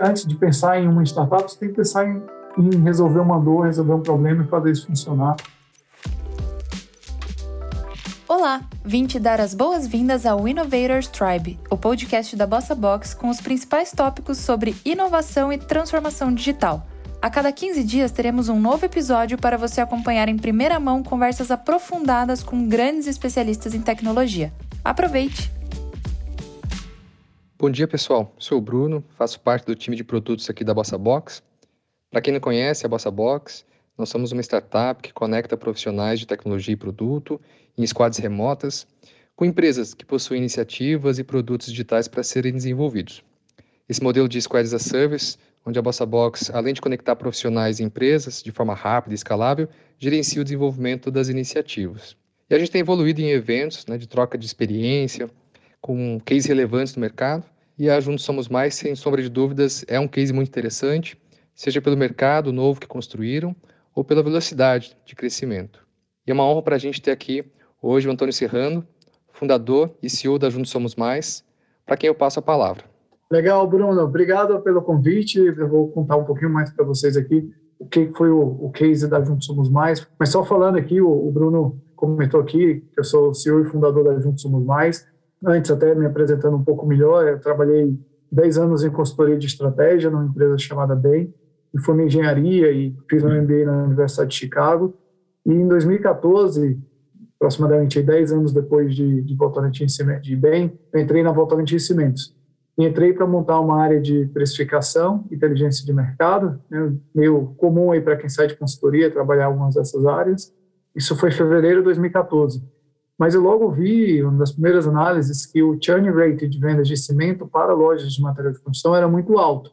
antes de pensar em uma startup, você tem que pensar em, em resolver uma dor, resolver um problema e fazer isso funcionar. Olá, vim te dar as boas-vindas ao Innovators Tribe, o podcast da Bossa Box com os principais tópicos sobre inovação e transformação digital. A cada 15 dias teremos um novo episódio para você acompanhar em primeira mão conversas aprofundadas com grandes especialistas em tecnologia. Aproveite! Bom dia, pessoal. Sou o Bruno, faço parte do time de produtos aqui da Bossa Box. Para quem não conhece a Bossa Box, nós somos uma startup que conecta profissionais de tecnologia e produto em squads remotas com empresas que possuem iniciativas e produtos digitais para serem desenvolvidos. Esse modelo de Squad as Service, onde a Bossa Box, além de conectar profissionais e empresas de forma rápida e escalável, gerencia o desenvolvimento das iniciativas. E a gente tem evoluído em eventos né, de troca de experiência, com cases relevantes no mercado, e a Juntos Somos Mais, sem sombra de dúvidas, é um case muito interessante, seja pelo mercado novo que construíram, ou pela velocidade de crescimento. E é uma honra para a gente ter aqui hoje o Antônio Serrano, fundador e CEO da Juntos Somos Mais, para quem eu passo a palavra. Legal, Bruno. Obrigado pelo convite. Eu vou contar um pouquinho mais para vocês aqui o que foi o, o, case da Juntos Somos Mais. Mas só falando aqui, o, o Bruno comentou aqui que eu sou CEO e fundador da Juntos Somos Mais. Antes, até me apresentando um pouco melhor, eu trabalhei 10 anos em consultoria de estratégia numa empresa chamada Bain me formei em engenharia e fiz um MBA na Universidade de Chicago. E em 2014, aproximadamente 10 anos depois de, de Votorantim de BEM, eu entrei na Votorantim Cimentos. E entrei para montar uma área de precificação, inteligência de mercado, né, meio comum aí para quem sai de consultoria, trabalhar algumas dessas áreas. Isso foi em fevereiro de 2014. Mas eu logo vi, uma das primeiras análises, que o churn rate de vendas de cimento para lojas de material de construção era muito alto.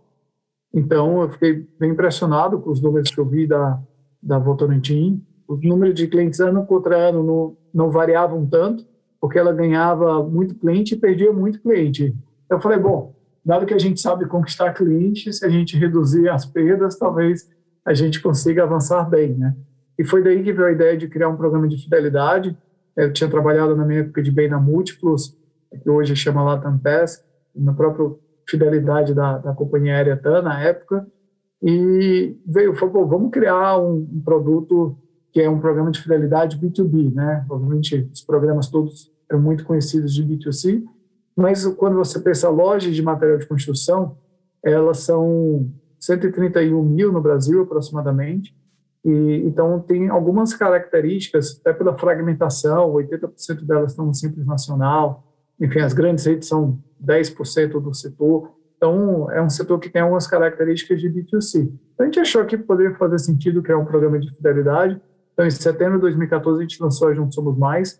Então, eu fiquei bem impressionado com os números que eu vi da, da Votorantim. Os números de clientes ano contra ano não, não variavam tanto, porque ela ganhava muito cliente e perdia muito cliente. Eu falei, bom, dado que a gente sabe conquistar clientes, se a gente reduzir as perdas, talvez a gente consiga avançar bem, né? E foi daí que veio a ideia de criar um programa de fidelidade. Eu tinha trabalhado na minha época de bem na Múltiplos, que hoje chama Latam Pass, no próprio fidelidade da, da companhia aérea TAN na época, e veio, falou, vamos criar um, um, produto que é um programa de fidelidade B2B, né? Obviamente, os programas todos eram muito conhecidos de B2C, mas quando você pensa lojas de material de construção, elas são 131 mil no Brasil, aproximadamente, e, então tem algumas características, até pela fragmentação, 80% delas estão no Simples Nacional, enfim, as grandes redes são 10% do setor. Então, é um setor que tem algumas características de B2C. Então, a gente achou que poderia fazer sentido criar um programa de fidelidade. Então, em setembro de 2014, a gente lançou a Juntos Somos Mais,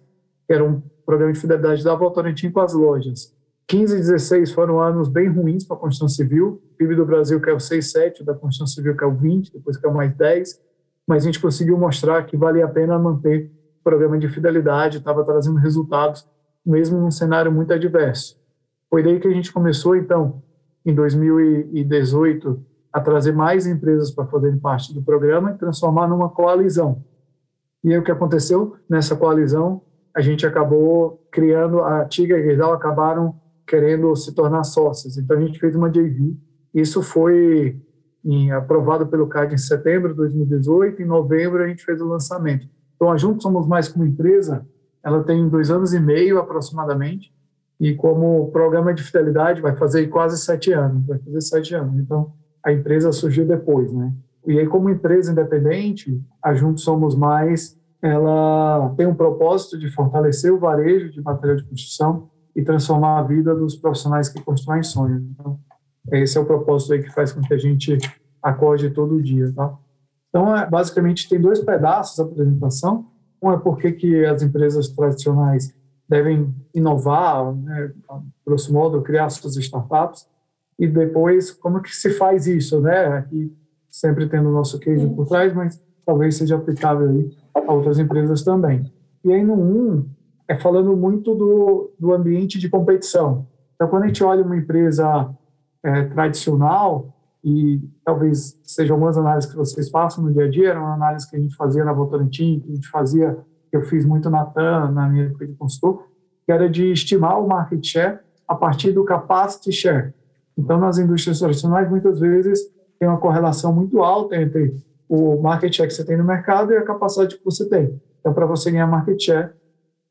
que era um programa de fidelidade da Votorantim com as lojas. 15 e 16 foram anos bem ruins para a construção civil. O PIB do Brasil caiu 6, 7, da construção civil caiu 20, depois caiu mais 10. Mas a gente conseguiu mostrar que valia a pena manter o programa de fidelidade, estava trazendo resultados, mesmo num cenário muito adverso. Foi daí que a gente começou, então, em 2018, a trazer mais empresas para fazerem parte do programa e transformar numa coalizão. E aí o que aconteceu nessa coalizão? A gente acabou criando, a Tiga e a Gerdau acabaram querendo se tornar sócios. Então a gente fez uma JV. Isso foi em, aprovado pelo CAD em setembro de 2018. Em novembro a gente fez o lançamento. Então a Juntos Somos Mais como empresa, ela tem dois anos e meio aproximadamente e como programa de fidelidade vai fazer quase sete anos, vai fazer sete anos. Então, a empresa surgiu depois, né? E aí, como empresa independente, a Juntos Somos Mais, ela tem um propósito de fortalecer o varejo de material de construção e transformar a vida dos profissionais que constroem sonhos. Então, esse é o propósito aí que faz com que a gente acorde todo dia, tá? Então, é, basicamente, tem dois pedaços da apresentação. Um é por que as empresas tradicionais devem inovar, né, grosso modo, criar suas startups, e depois como que se faz isso, né? Aqui sempre tendo o nosso case por trás, mas talvez seja aplicável aí a outras empresas também. E aí no 1 um, é falando muito do, do ambiente de competição. Então, quando a gente olha uma empresa é, tradicional, e talvez sejam algumas análises que vocês façam no dia a dia, era uma análise que a gente fazia na Votorantim, que a gente fazia que eu fiz muito na TAM, na minha época de consultor, que era de estimar o market share a partir do capacity share. Então, nas indústrias tradicionais, muitas vezes tem uma correlação muito alta entre o market share que você tem no mercado e a capacidade que você tem. Então, para você ganhar market share,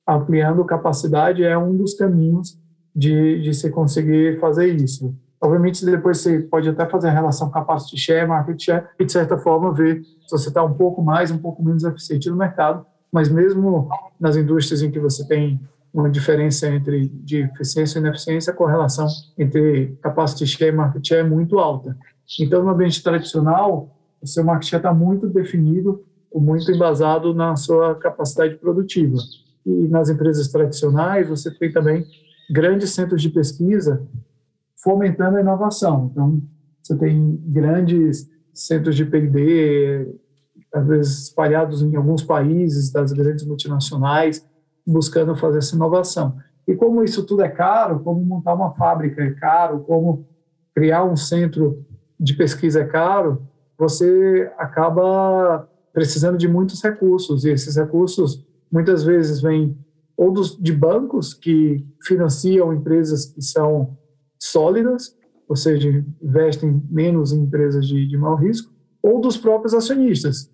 ampliando capacidade é um dos caminhos de, de se conseguir fazer isso. Obviamente, depois você pode até fazer a relação capacity share, market share, e de certa forma ver se você está um pouco mais, um pouco menos eficiente no mercado, mas mesmo nas indústrias em que você tem uma diferença entre de eficiência e ineficiência, a correlação entre capacity share e market share é muito alta. Então, no ambiente tradicional, o seu market share está muito definido, muito embasado na sua capacidade produtiva. E nas empresas tradicionais, você tem também grandes centros de pesquisa fomentando a inovação. Então, você tem grandes centros de P&D, às vezes espalhados em alguns países das grandes multinacionais, buscando fazer essa inovação. E como isso tudo é caro, como montar uma fábrica é caro, como criar um centro de pesquisa é caro, você acaba precisando de muitos recursos, e esses recursos muitas vezes vêm ou dos, de bancos que financiam empresas que são sólidas, ou seja, investem menos em empresas de, de maior risco, ou dos próprios acionistas,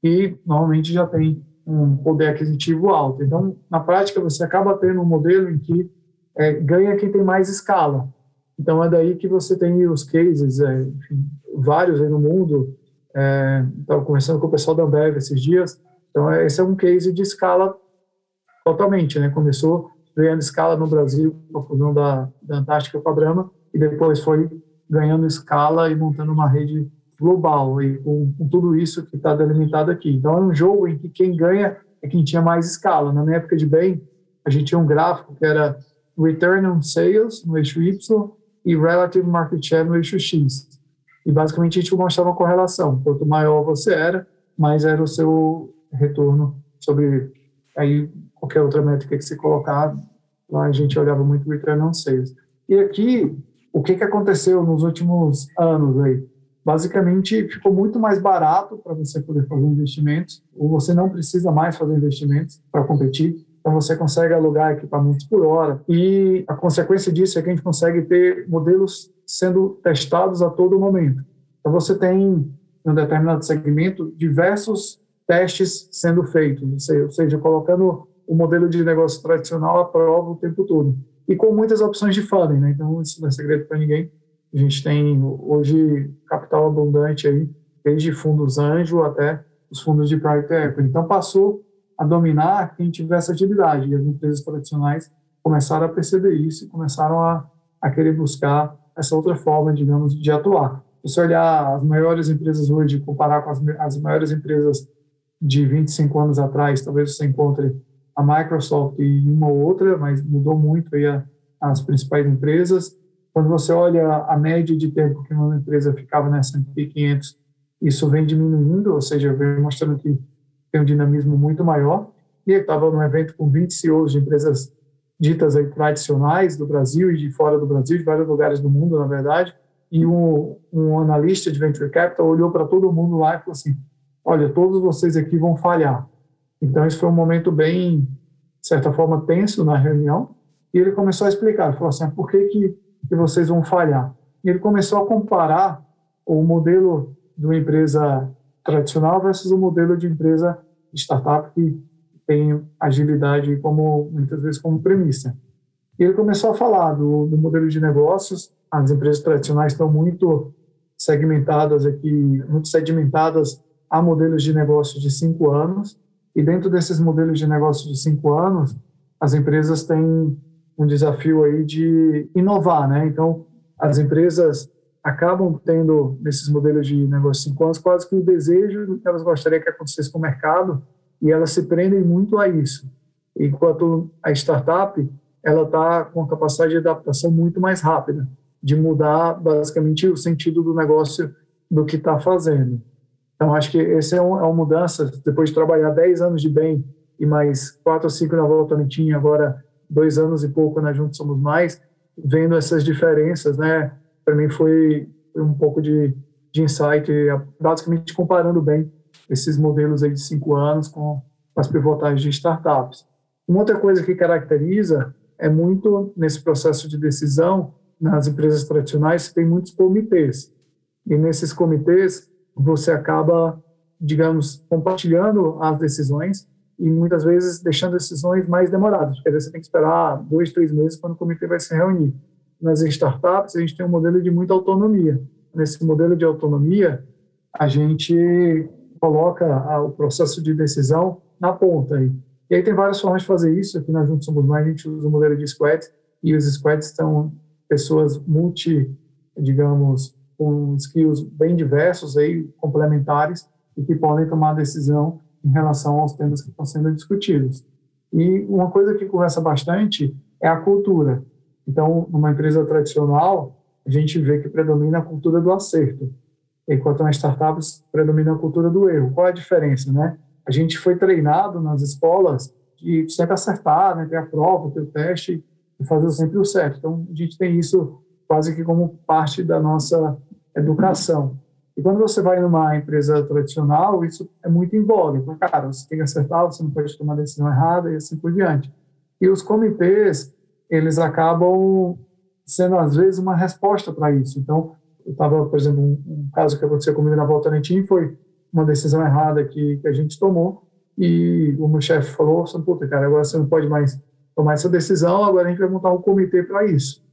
que normalmente já têm um poder aquisitivo alto. Então, na prática, você acaba tendo um modelo em que é, ganha quem tem mais escala. Então, é daí que você tem os cases, é, enfim, vários aí no mundo. Estava é, conversando com o pessoal da Ambev esses dias. Então, é, esse é um case de escala totalmente. Né? Começou ganhando escala no Brasil, com a fusão da, da Antártica com a Brahma, e depois foi ganhando escala e montando uma rede global e com, com tudo isso que está delimitado aqui. Então é um jogo em que quem ganha é quem tinha mais escala. Na minha época de bem, a gente tinha um gráfico que era Return on Sales no eixo Y e Relative Market Share no eixo X. E basicamente a gente mostrava uma correlação. Quanto maior você era, mais era o seu retorno sobre aí qualquer outra métrica que você colocar. Lá a gente olhava muito Return on Sales. E aqui, o que, que aconteceu nos últimos anos aí? basicamente ficou muito mais barato para você poder fazer investimentos, ou você não precisa mais fazer investimentos para competir. Então você consegue alugar equipamentos por hora e a consequência disso é que a gente consegue ter modelos sendo testados a todo momento. Então você tem em um determinado segmento diversos testes sendo feitos, ou seja, colocando o modelo de negócio tradicional à prova o tempo todo e com muitas opções de funding, né? Então isso não é segredo para ninguém a gente tem hoje capital abundante aí, desde fundos anjo até os fundos de private equity. Então passou a dominar quem tivesse atividade e as empresas tradicionais começaram a perceber isso e começaram a, a querer buscar essa outra forma, digamos, de atuar. Se você olhar as maiores empresas hoje, comparar com as, as maiores empresas de 25 anos atrás, talvez você encontre a Microsoft e uma ou outra, mas mudou muito aí a, as principais empresas. Quando você olha a média de tempo que uma empresa ficava na S&P 500, isso vem diminuindo, ou seja, vem mostrando que tem um dinamismo muito maior. E eu estava num evento com 20 CEOs de empresas ditas aí tradicionais do Brasil e de fora do Brasil, de vários lugares do mundo, na verdade, e um, um analista de venture capital olhou para todo mundo lá e falou assim: "Olha, todos vocês aqui vão falhar". Então, isso foi um momento bem, de certa forma, tenso na reunião. E ele começou a explicar, ele falou assim: ah, "Por que que vocês vão falhar. E ele começou a comparar o modelo de uma empresa tradicional versus o modelo de empresa startup que tem agilidade como muitas vezes como premissa. E ele começou a falar do, do modelo de negócios. As empresas tradicionais estão muito segmentadas aqui, muito sedimentadas a modelos de negócios de cinco anos. E dentro desses modelos de negócios de cinco anos, as empresas têm um desafio aí de inovar, né? Então, as empresas acabam tendo, nesses modelos de negócio cinco anos, quase que o desejo que elas gostariam que acontecesse com o mercado e elas se prendem muito a isso. Enquanto a startup, ela está com a capacidade de adaptação muito mais rápida, de mudar basicamente o sentido do negócio do que está fazendo. Então, acho que essa é, um, é uma mudança, depois de trabalhar 10 anos de bem e mais 4 ou 5 na Nitinha, agora dois anos e pouco na Juntos Somos Mais, vendo essas diferenças, né? Para mim foi um pouco de, de insight, basicamente comparando bem esses modelos aí de cinco anos com as pivotagens de startups. Uma outra coisa que caracteriza é muito nesse processo de decisão nas empresas tradicionais tem muitos comitês. E nesses comitês, você acaba, digamos, compartilhando as decisões e muitas vezes deixando decisões mais demoradas, às vezes você tem que esperar dois, três meses quando o comitê vai se reunir. Nas startups, a gente tem um modelo de muita autonomia. Nesse modelo de autonomia, a gente coloca o processo de decisão na ponta. Aí. E aí tem várias formas de fazer isso. Aqui na Juntos Somos Mais, a gente usa o modelo de squads, e os squads são pessoas multi, digamos, com skills bem diversos, aí, complementares, e que podem tomar decisão em relação aos temas que estão sendo discutidos. E uma coisa que conversa bastante é a cultura. Então, numa empresa tradicional, a gente vê que predomina a cultura do acerto, enquanto nas startups predomina a cultura do erro. Qual é a diferença, né? A gente foi treinado nas escolas de sempre acertar, né, ter a prova, ter o teste e fazer sempre o certo. Então, a gente tem isso quase que como parte da nossa educação. E quando você vai numa empresa tradicional, isso é muito em cara, você tem que acertar, você não pode tomar decisão errada e assim por diante. E os comitês, eles acabam sendo, às vezes, uma resposta para isso. Então, eu estava, por exemplo, um, um, caso que aconteceu comigo na Volta Nentim foi uma decisão errada que, que a gente tomou e o meu chefe falou, puta, cara, agora você não pode mais tomar essa decisão, agora a gente vai montar um comitê para isso.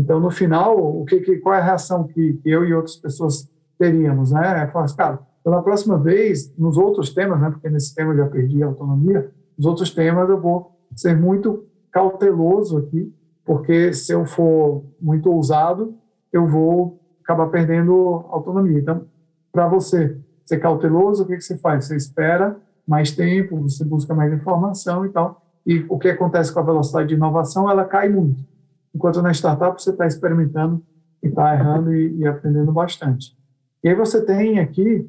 Então, no final, o que, que, qual é a reação que, eu e outras pessoas teríamos, né? É falar assim, cara, na próxima vez, nos outros temas, né? Porque nesse tema eu já perdi a autonomia, nos outros temas eu vou ser muito cauteloso aqui, porque se eu for muito ousado, eu vou acabar perdendo autonomia. Então, para você ser cauteloso, o que, que você faz? Você espera mais tempo, você busca mais informação e tal. E o que acontece com a velocidade de inovação? Ela cai muito. Enquanto na startup você está experimentando e está errando e, e aprendendo bastante. E aí você tem aqui,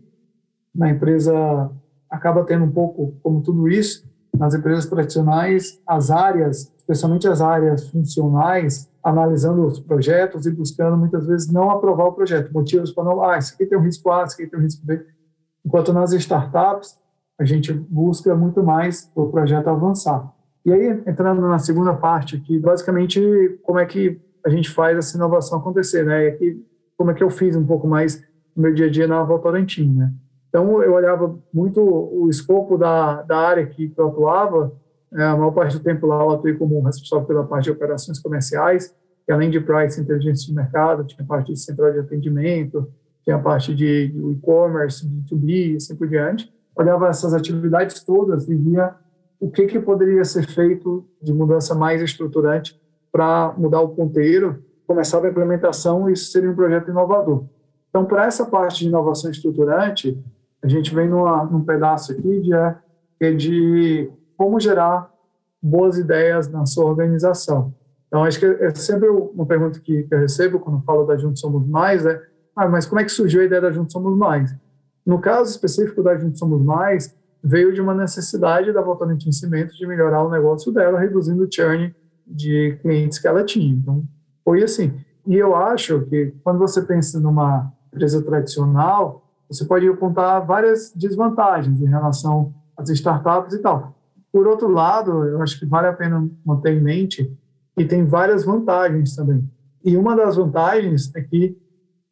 na empresa, acaba tendo um pouco como tudo isso, nas empresas tradicionais, as áreas, especialmente as áreas funcionais, analisando os projetos e buscando muitas vezes não aprovar o projeto, motivos para não, ah, isso aqui tem um risco A, isso aqui tem um risco B. Enquanto nas startups, a gente busca muito mais o projeto avançar. E aí, entrando na segunda parte aqui, basicamente, como é que a gente faz essa inovação acontecer, né? E aqui, como é que eu fiz um pouco mais no meu dia a dia na Votorantim, né? Então, eu olhava muito o escopo da, da área que eu atuava, é, a maior parte do tempo lá eu atuei como responsável pela parte de operações comerciais, que além de price, inteligência de mercado, tinha parte de central de atendimento, tinha a parte de, de e-commerce, B2B e assim por diante. Olhava essas atividades todas e via o que, que poderia ser feito de mudança mais estruturante para mudar o ponteiro, começar a implementação e isso seria um projeto inovador. Então, para essa parte de inovação estruturante, a gente vem numa, num pedaço aqui de, é de como gerar boas ideias na sua organização. Então, acho que é sempre uma pergunta que, eu recebo quando falo da Juntos Somos Mais, é, ah, mas como é que surgiu a ideia da Juntos Somos Mais? No caso específico da Juntos Somos Mais, veio de uma necessidade da Votorantim Cimentos de melhorar o negócio dela, reduzindo o churn de clientes que ela tinha. Então, foi assim. E eu acho que quando você pensa numa empresa tradicional, você pode apontar várias desvantagens em relação às startups e tal. Por outro lado, eu acho que vale a pena manter em mente que tem várias vantagens também. E uma das vantagens é que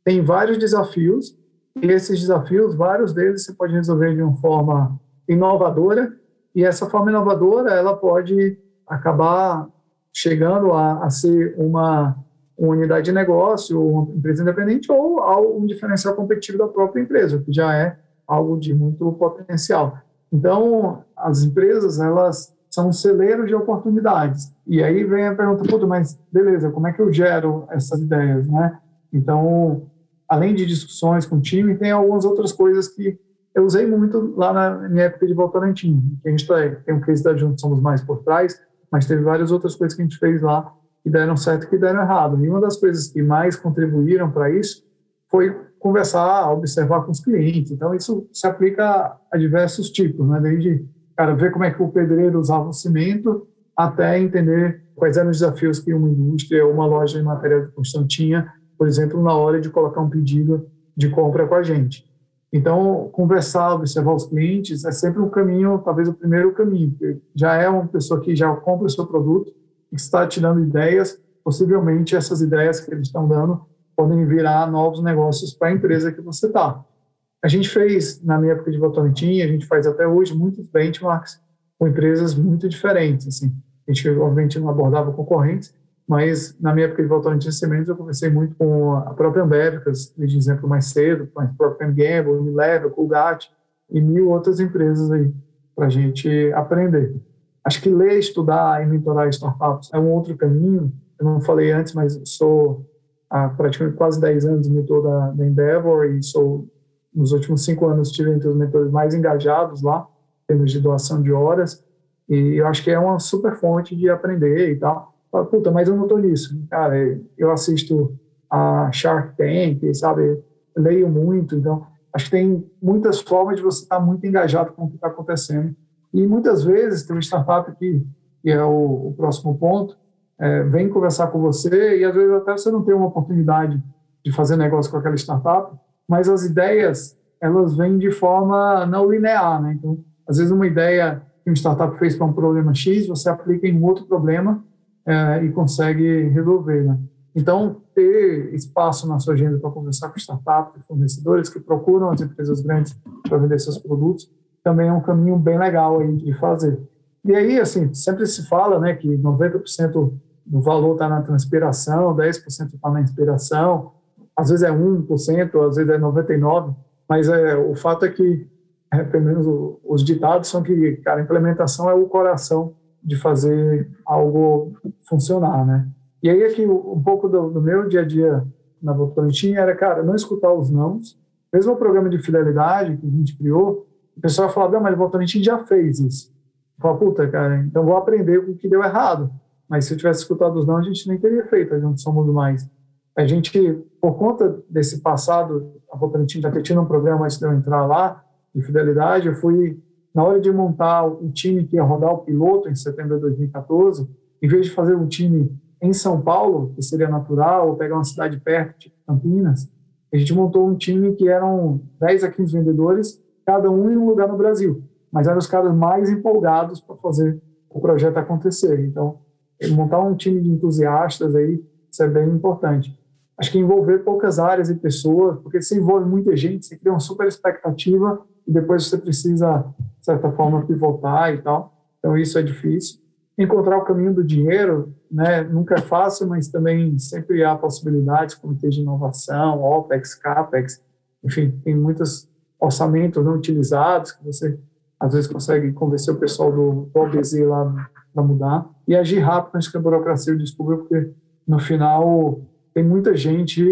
tem vários desafios, e esses desafios, vários deles você pode resolver de uma forma inovadora, e essa forma inovadora ela pode acabar chegando a, a ser uma, uma, unidade de negócio, uma empresa independente ou um diferencial competitivo da própria empresa, que já é algo de muito potencial. Então, as empresas, elas são celeiros de oportunidades. E aí vem a pergunta, puta, mas beleza, como é que eu gero essas ideias, né? Então, além de discussões com o time, tem algumas outras coisas que eu usei muito lá na minha época de Votorantim, a gente tá, tem um case da Juntos Somos Mais por trás, mas teve várias outras coisas que a gente fez lá que deram certo e que deram errado. E uma das coisas que mais contribuíram para isso foi conversar, observar com os clientes. Então, isso se aplica a diversos tipos, né? desde cara, ver como é que o pedreiro usava o cimento até entender quais eram os desafios que uma indústria ou uma loja de material de construção tinha, por exemplo, na hora de colocar um pedido de compra com a gente. Então, conversar, observar os clientes é sempre um caminho, talvez o primeiro caminho. Já é uma pessoa que já compra o seu produto, que está te dando ideias, possivelmente essas ideias que eles estão dando podem virar novos negócios para a empresa que você está. A gente fez, na minha época de Votorantim, a gente faz até hoje muitos benchmarks com empresas muito diferentes. Assim. A gente, obviamente, não abordava concorrentes, mas na minha época de Votorantim Sementes, eu conversei muito com a própria Ambev, que eu de exemplo mais cedo, com a Procter Gamble, Unilever, Colgate e mil outras empresas aí para a gente aprender. Acho que ler, estudar e mentorar startups é um outro caminho. Eu não falei antes, mas sou há praticamente quase 10 anos mentor da, da Endeavor e sou, nos últimos cinco anos, tive entre os mentores mais engajados lá, em termos de doação de horas. E eu acho que é uma super fonte de aprender e tal. Fala, puta, mas eu não estou nisso. Cara, eu assisto a Shark Tank, sabe? Leio muito, então acho que tem muitas formas de você estar muito engajado com o que está acontecendo. E muitas vezes tem uma startup que, que é o, o próximo ponto, é, vem conversar com você e às vezes até você não tem uma oportunidade de fazer negócio com aquela startup, mas as ideias elas vêm de forma não linear, né? Então, às vezes uma ideia que uma startup fez para um problema X, você aplica em um outro problema é, e consegue resolver. Né? Então, ter espaço na sua agenda para conversar com startups, fornecedores que procuram as empresas grandes para vender seus produtos, também é um caminho bem legal aí de fazer. E aí, assim, sempre se fala né, que 90% do valor está na transpiração, 10% está na inspiração, às vezes é 1%, às vezes é 99%, mas é, o fato é que, é, pelo menos os ditados são que, cara, a implementação é o coração de fazer algo funcionar, né? E aí aqui um pouco do, do meu dia a dia na Votorantim era, cara, não escutar os nãos. Mesmo o programa de fidelidade que a gente criou, o pessoal falava, não, mas o Votorantim já fez isso. Eu puta, cara, então vou aprender o que deu errado. Mas se eu tivesse escutado os não, a gente nem teria feito, a gente somos mais. A gente, por conta desse passado, a Votorantim já tinha um programa antes de eu entrar lá, de fidelidade, eu fui na hora de montar o time que ia rodar o piloto em setembro de 2014, em vez de fazer um time em São Paulo, que seria natural, ou pegar uma cidade perto, tipo Campinas, a gente montou um time que eram 10 a 15 vendedores, cada um em um lugar no Brasil, mas eram os caras mais empolgados para fazer o projeto acontecer. Então, montar um time de entusiastas aí, isso é bem importante. Acho que envolver poucas áreas e pessoas, porque se envolve muita gente, você cria uma super expectativa e depois você precisa, de certa forma, pivotar e tal. Então, isso é difícil. Encontrar o caminho do dinheiro, né, nunca é fácil, mas também sempre há possibilidades, comitê de inovação, OPEX, CAPEX, enfim, tem muitos orçamentos não utilizados que você, às vezes, consegue convencer o pessoal do, do OBZ lá para mudar. E agir rápido antes que a burocracia descubra, porque, no final, tem muita gente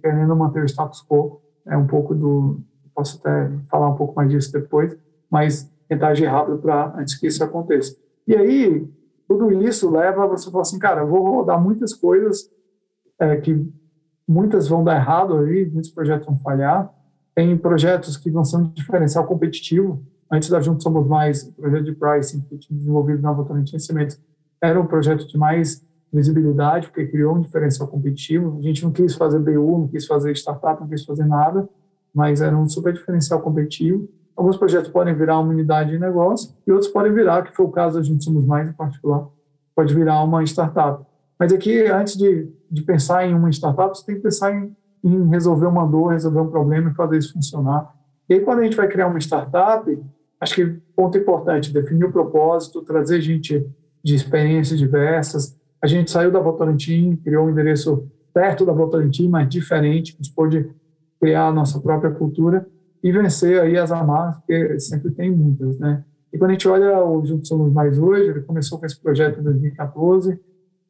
querendo manter o status quo. É um pouco do, posso até falar um pouco mais disso depois, mas tentar agir rápido para antes que isso aconteça. E aí, tudo isso leva a você falar assim, cara, eu vou rodar muitas coisas é, que muitas vão dar errado aí, muitos projetos vão falhar. Tem projetos que vão ser um diferencial competitivo. Antes da Juntos Somos Mais, o projeto de pricing que tinha desenvolvido na Votorantim Cimentos era um projeto de mais visibilidade, porque criou um diferencial competitivo. A gente não quis fazer BU, não quis fazer startup, não quis fazer nada mas era um super diferencial competitivo. Alguns projetos podem virar uma unidade de negócio e outros podem virar, que foi o caso da gente somos mais em particular, pode virar uma startup. Mas aqui, antes de, de pensar em uma startup, você tem que pensar em, em resolver uma dor, resolver um problema e fazer isso funcionar. E aí, quando a gente vai criar uma startup, acho que ponto importante, definir o propósito, trazer gente de experiências diversas. A gente saiu da Votorantim, criou um endereço perto da Votorantim, mas diferente, a gente pôde criar a nossa própria cultura e vencer aí as amarras, porque sempre tem muitas, né? E quando a gente olha o Juntos Somos Mais hoje, ele começou com esse projeto em 2014,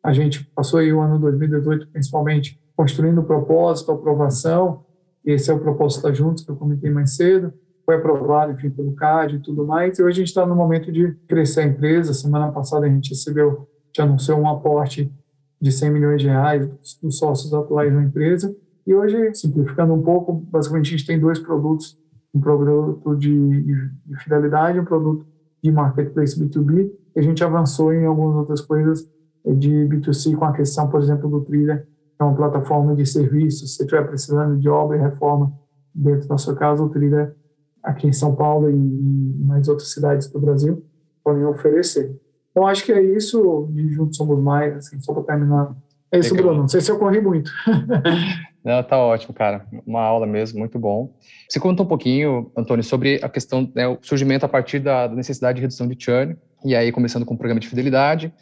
a gente passou aí o ano 2018 principalmente construindo o propósito, a aprovação, esse é o propósito da Juntos, que eu comentei mais cedo, foi aprovado, enfim, pelo CAD e tudo mais, e hoje a gente está no momento de crescer a empresa, semana passada a gente recebeu, já anunciou um aporte de 100 milhões de reais dos sócios atuais da empresa, e hoje, simplificando um pouco, basicamente a gente tem dois produtos, um produto de, de fidelidade e um produto de marketplace B2B, e a gente avançou em algumas outras coisas de B2C com a questão, por exemplo, do Trilha, que é uma plataforma de serviços, se você estiver precisando de obra e reforma dentro da sua casa, o Trilha aqui em São Paulo e, e mais outras cidades do Brasil podem oferecer. Então, acho que é isso, de Juntos Somos Mais, assim, só para terminar É isso, Legal. Bruno. Não sei se eu corri muito. Não, tá ótimo, cara. Uma aula mesmo, muito bom. Você contou um pouquinho, Antônio, sobre a questão, né, o surgimento a partir da necessidade de redução de churn, e aí começando com o programa de fidelidade,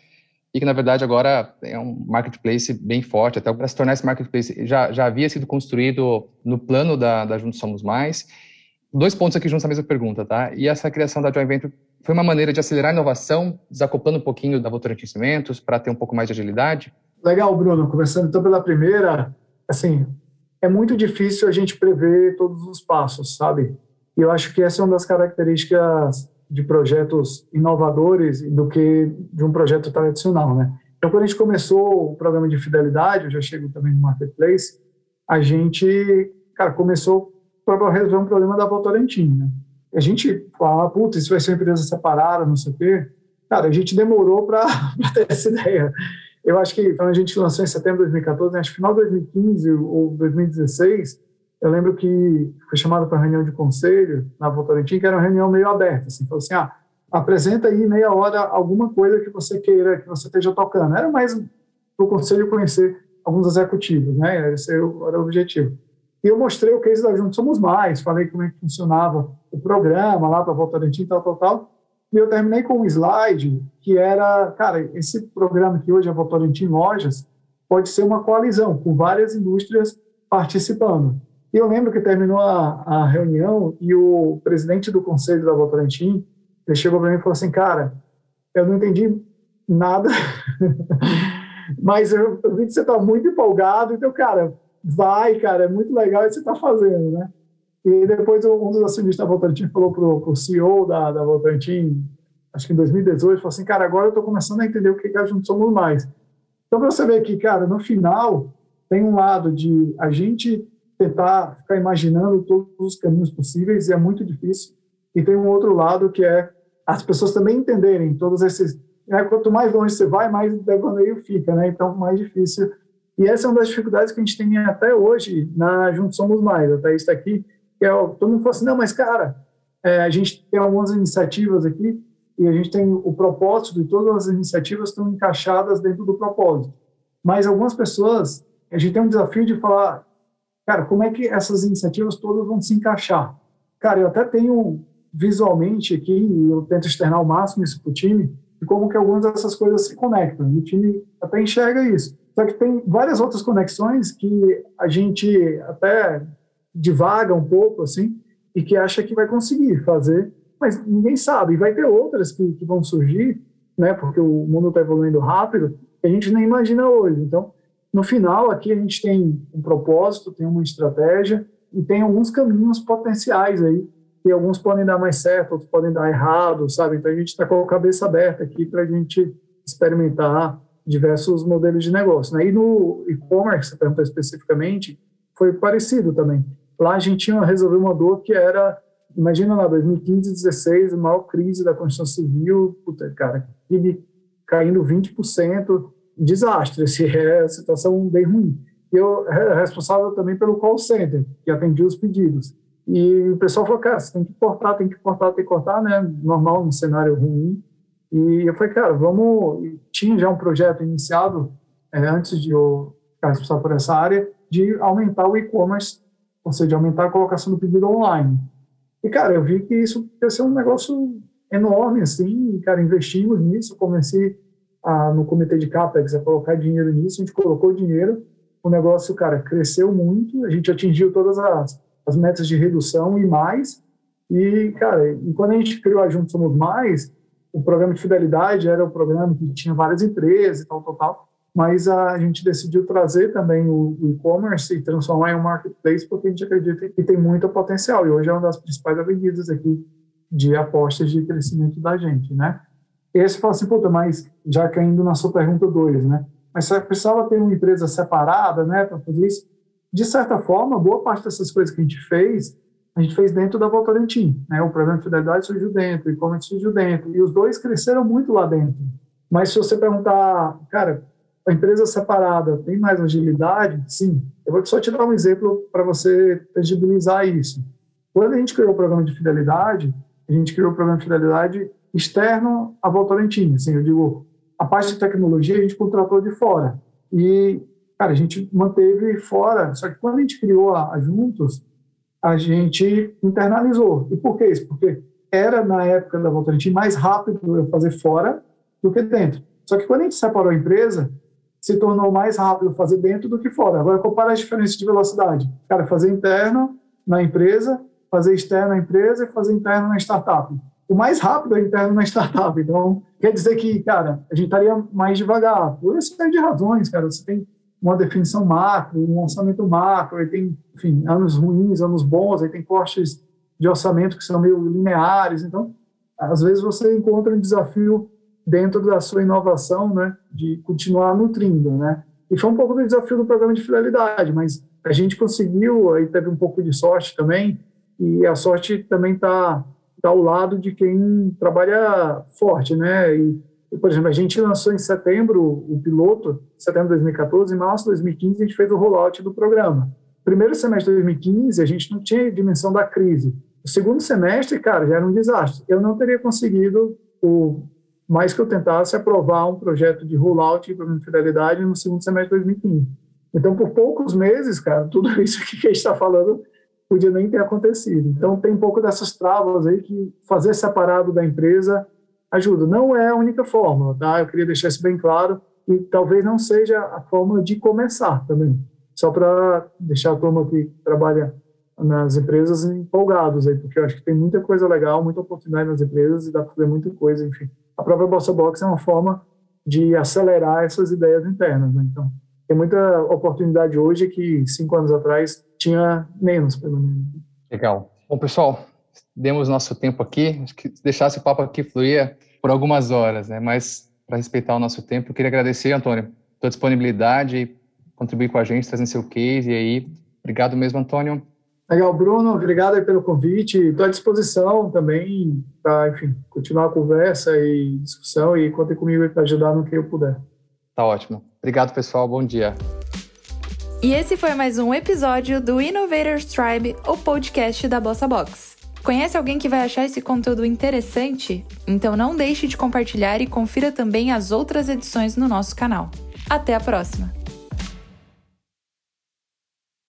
e que na verdade agora é um marketplace bem forte, até para se tornar esse marketplace já, já havia sido construído no plano da, da Juntos Somos Mais. Dois pontos aqui juntos na mesma pergunta, tá? E essa criação da Joint Venture foi uma maneira de acelerar a inovação, desacoplando um pouquinho da Votorantim Cimentos para ter um pouco mais de agilidade? Legal, Bruno. Começando então pela primeira, assim, é muito difícil a gente prever todos os passos, sabe? E eu acho que essa é uma das características de projetos inovadores do que de um projeto tradicional, né? Então, quando a gente começou o programa de fidelidade, eu já chego também no Marketplace, a gente, cara, começou para resolver um problema da Votorantim, né? A gente fala, putz, isso vai ser uma empresa separada, não sei o quê. Cara, a gente demorou para ter essa ideia. Eu acho que quando a gente lançou em setembro de 2014, né, acho que final de 2015 ou 2016, eu lembro que foi chamado para reunião de conselho na Votorantim, que era uma reunião meio aberta, assim, falou assim, ah, apresenta aí meia hora alguma coisa que você queira, que você esteja tocando. Era mais para o conselho conhecer alguns executivos, né, esse era o objetivo. E eu mostrei o case da Juntos Somos Mais, falei como é que funcionava o programa lá para Votorantim, tal, tal, tal. E eu terminei com um slide que era, cara, esse programa que hoje é Votorantim Lojas pode ser uma coalizão com várias indústrias participando. E eu lembro que terminou a, a reunião e o presidente do conselho da Votorantim chegou para mim e falou assim, cara, eu não entendi nada, mas eu, eu vi que você está muito empolgado, então, cara, vai, cara, é muito legal o que você está fazendo, né? E depois um dos acionistas da Votorantim falou para o CEO da, da Votorantim, acho que em 2018, falou assim, cara, agora eu estou começando a entender o que, que a gente somos mais. Então, para você ver que, cara, no final, tem um lado de a gente tentar ficar imaginando todos os caminhos possíveis, e é muito difícil, e tem um outro lado que é as pessoas também entenderem todos esses... Né, quanto mais longe você vai, mais devaneio fica, né? Então, mais difícil. E essa é uma das dificuldades que a gente tem até hoje na Juntos Somos Mais. Até está aqui, que é, todo mundo assim, não, mas cara, é, a gente tem algumas iniciativas aqui e a gente tem o propósito de todas as iniciativas estão encaixadas dentro do propósito. Mas algumas pessoas, a gente tem um desafio de falar, cara, como é que essas iniciativas todas vão se encaixar? Cara, eu até tenho visualmente aqui, eu tento externar o máximo isso para o time, e como que algumas dessas coisas se conectam. E o time até enxerga isso. Só que tem várias outras conexões que a gente até divaga um pouco, assim, e que acha que vai conseguir fazer, mas ninguém sabe. E vai ter outras que, que vão surgir, né, porque o mundo está evoluindo rápido, que a gente nem imagina hoje. Então, no final, aqui a gente tem um propósito, tem uma estratégia e tem alguns caminhos potenciais aí, que alguns podem dar mais certo, outros podem dar errado, sabe? Então, a gente está com a cabeça aberta aqui para a gente experimentar diversos modelos de negócio. Né? E no e-commerce, perguntou especificamente, foi parecido também. Lá a gente tinha resolver uma dor que era, imagina lá, 2015, 16, a maior crise da construção civil, puta, cara, PIB caindo 20%, desastre, assim, é situação bem ruim. Eu era responsável também pelo call center, que atendia os pedidos. E o pessoal falou, cara, você tem que cortar, tem que cortar, tem que cortar, né? Normal, num cenário ruim. E eu falei, cara, vamos. Tinha já um projeto iniciado é, antes de eu ficar responsável por essa área, de aumentar o e-commerce ou seja, aumentar a colocação do pedido online. E, cara, eu vi que isso ia ser um negócio enorme, assim, e, cara, investimos nisso, comecei a, no comitê de CAPEX a colocar dinheiro nisso, a gente colocou dinheiro, o negócio, cara, cresceu muito, a gente atingiu todas as, as metas de redução e mais, e, cara, e quando a gente criou a Juntos Somos Mais, o programa de fidelidade era um programa que tinha várias empresas e tal, tal, tal, mas a gente decidiu trazer também o, e-commerce e transformar em um marketplace porque a gente acredita que tem muito potencial e hoje é uma das principais avenidas aqui de apostas de crescimento da gente, né? E aí você fala assim, puta, mas já caindo na sua pergunta 2, né? Mas você precisava ter uma empresa separada, né, para fazer isso? De certa forma, boa parte dessas coisas que a gente fez, a gente fez dentro da Votorantim, né? O programa de fidelidade surgiu dentro, o e-commerce surgiu dentro, e os dois cresceram muito lá dentro. Mas se você perguntar, cara, a empresa separada tem mais agilidade? Sim. Eu vou só te dar um exemplo para você tangibilizar isso. Quando a gente criou o programa de fidelidade, a gente criou o programa de fidelidade externo à Votorantim. Assim, eu digo, a parte de tecnologia a gente contratou de fora. E, cara, a gente manteve fora. Só que quando a gente criou a, a Juntos, a gente internalizou. E por que isso? Porque era, na época da Votorantim, mais rápido eu fazer fora do que dentro. Só que quando a gente separou a empresa, se tornou mais rápido fazer dentro do que fora. Agora, compara as diferenças de velocidade. Cara, fazer interno na empresa, fazer externo na empresa e fazer interno na startup. O mais rápido é interno na startup. Então, quer dizer que, cara, a gente estaria mais devagar. Por isso de razões, cara. Você tem uma definição macro, um orçamento macro, aí tem, enfim, anos ruins, anos bons, aí tem cortes de orçamento que são meio lineares. Então, às vezes você encontra um desafio dentro da sua inovação, né, de continuar nutrindo, né? E foi um pouco do desafio do programa de fidelidade, mas a gente conseguiu, aí teve um pouco de sorte também, e a sorte também está tá ao lado de quem trabalha forte, né? E, por exemplo, a gente lançou em setembro o piloto, setembro de 2014, em março de 2015 a gente fez o rollout do programa. Primeiro semestre de 2015 a gente não tinha dimensão da crise. O segundo semestre, cara, já era um desastre. Eu não teria conseguido o mais que eu tentasse aprovar um projeto de rollout de programa de fidelidade no segundo semestre de 2015. Então, por poucos meses, cara, tudo isso que a gente está falando podia nem ter acontecido. Então, tem um pouco dessas travas aí que fazer separado da empresa ajuda. Não é a única forma, tá? Eu queria deixar isso bem claro e talvez não seja a forma de começar também. Só para deixar a turma que trabalha nas empresas empolgados aí, porque eu acho que tem muita coisa legal, muita oportunidade nas empresas e dá para fazer muita coisa, enfim a própria Bossa Box é uma forma de acelerar essas ideias internas. Né? Então, tem muita oportunidade hoje que cinco anos atrás tinha menos, pelo menos. Legal. Bom, pessoal, demos nosso tempo aqui. Acho que deixasse o papo aqui fluir por algumas horas, né? Mas para respeitar o nosso tempo, eu queria agradecer, Antônio, tua disponibilidade, contribuir com a gente, trazendo seu case e aí. Obrigado mesmo, Antônio. Legal, Bruno, obrigado pelo convite. Estou à disposição também para, enfim, continuar a conversa e discussão e contem comigo para ajudar no que eu puder. Tá ótimo. Obrigado, pessoal. Bom dia. E esse foi mais um episódio do Innovators Tribe, o podcast da Bossa Box. Conhece alguém que vai achar esse conteúdo interessante? Então não deixe de compartilhar e confira também as outras edições no nosso canal. Até a próxima!